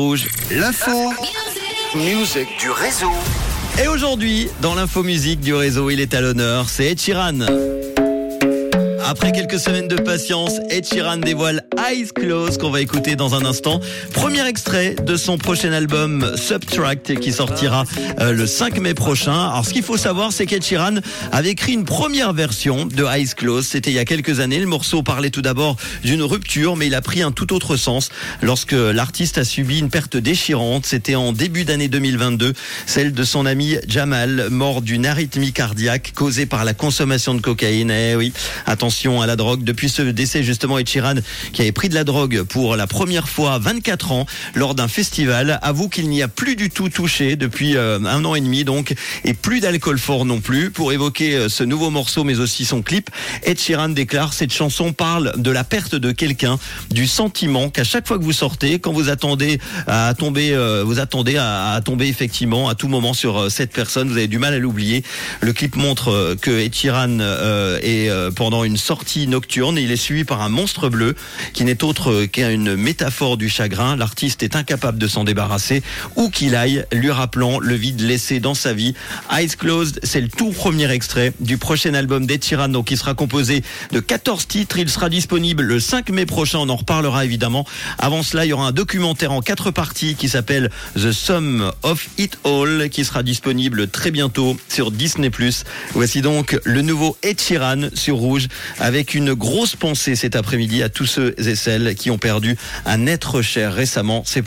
Rouge. L'info, musique du réseau. Et aujourd'hui, dans l'info musique du réseau, il est à l'honneur, c'est Ed Sheeran. Après quelques semaines de patience, Ed Sheeran dévoile Eyes Closed qu'on va écouter dans un instant. Premier extrait de son prochain album Subtract qui sortira euh, le 5 mai prochain. Alors ce qu'il faut savoir, c'est qu'Ed Sheeran avait écrit une première version de Eyes Closed. C'était il y a quelques années. Le morceau parlait tout d'abord d'une rupture, mais il a pris un tout autre sens lorsque l'artiste a subi une perte déchirante. C'était en début d'année 2022, celle de son ami Jamal, mort d'une arythmie cardiaque causée par la consommation de cocaïne. Eh oui, attention à la drogue. Depuis ce décès, justement, Ed qui pris de la drogue pour la première fois à 24 ans lors d'un festival, avoue qu'il n'y a plus du tout touché depuis euh, un an et demi, donc, et plus d'alcool fort non plus. Pour évoquer euh, ce nouveau morceau, mais aussi son clip, Ed Sheeran déclare cette chanson parle de la perte de quelqu'un, du sentiment qu'à chaque fois que vous sortez, quand vous attendez à tomber, euh, vous attendez à, tomber effectivement à tout moment sur cette personne, vous avez du mal à l'oublier. Le clip montre que Ed Sheeran est pendant une sortie nocturne et il est suivi par un monstre bleu qui n'est autre qu'une métaphore du chagrin. L'artiste est incapable de s'en débarrasser où qu'il aille, lui rappelant le vide laissé dans sa vie. Eyes Closed, c'est le tout premier extrait du prochain album d'Ed Sheeran, donc qui sera composé de 14 titres. Il sera disponible le 5 mai prochain. On en reparlera évidemment. Avant cela, il y aura un documentaire en quatre parties qui s'appelle The Sum of It All, qui sera disponible très bientôt sur Disney+. Voici donc le nouveau Ed sur Rouge avec une grosse pensée cet après-midi à tous ceux et celles qui ont perdu un être cher récemment. C'est pour